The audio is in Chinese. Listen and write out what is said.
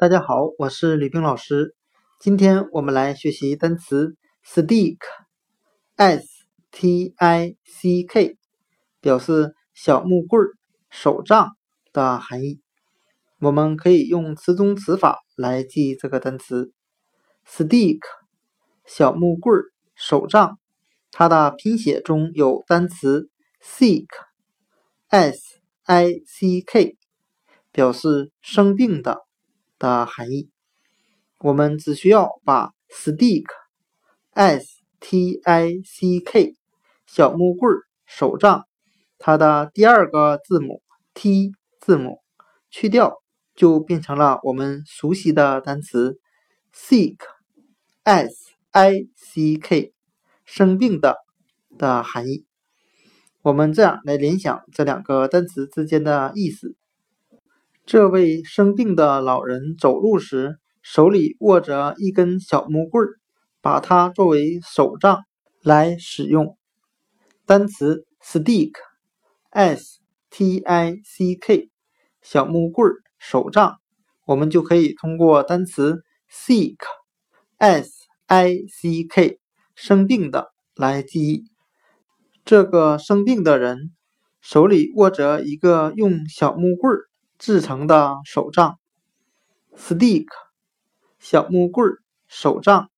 大家好，我是吕冰老师。今天我们来学习单词 stick，s t i c k，表示小木棍、手杖的含义。我们可以用词中词法来记这个单词 stick，小木棍、手杖。它的拼写中有单词 sick，s i c k，表示生病的。的含义，我们只需要把 stick，s t i c k，小木棍、手杖，它的第二个字母 t 字母去掉，就变成了我们熟悉的单词 sick，s i c k，生病的的含义。我们这样来联想这两个单词之间的意思。这位生病的老人走路时，手里握着一根小木棍儿，把它作为手杖来使用。单词 stick，s t i c k，小木棍儿、手杖，我们就可以通过单词 sick，s i c k，生病的来记忆。这个生病的人手里握着一个用小木棍儿。制成的手杖，stick，小木棍儿，手杖。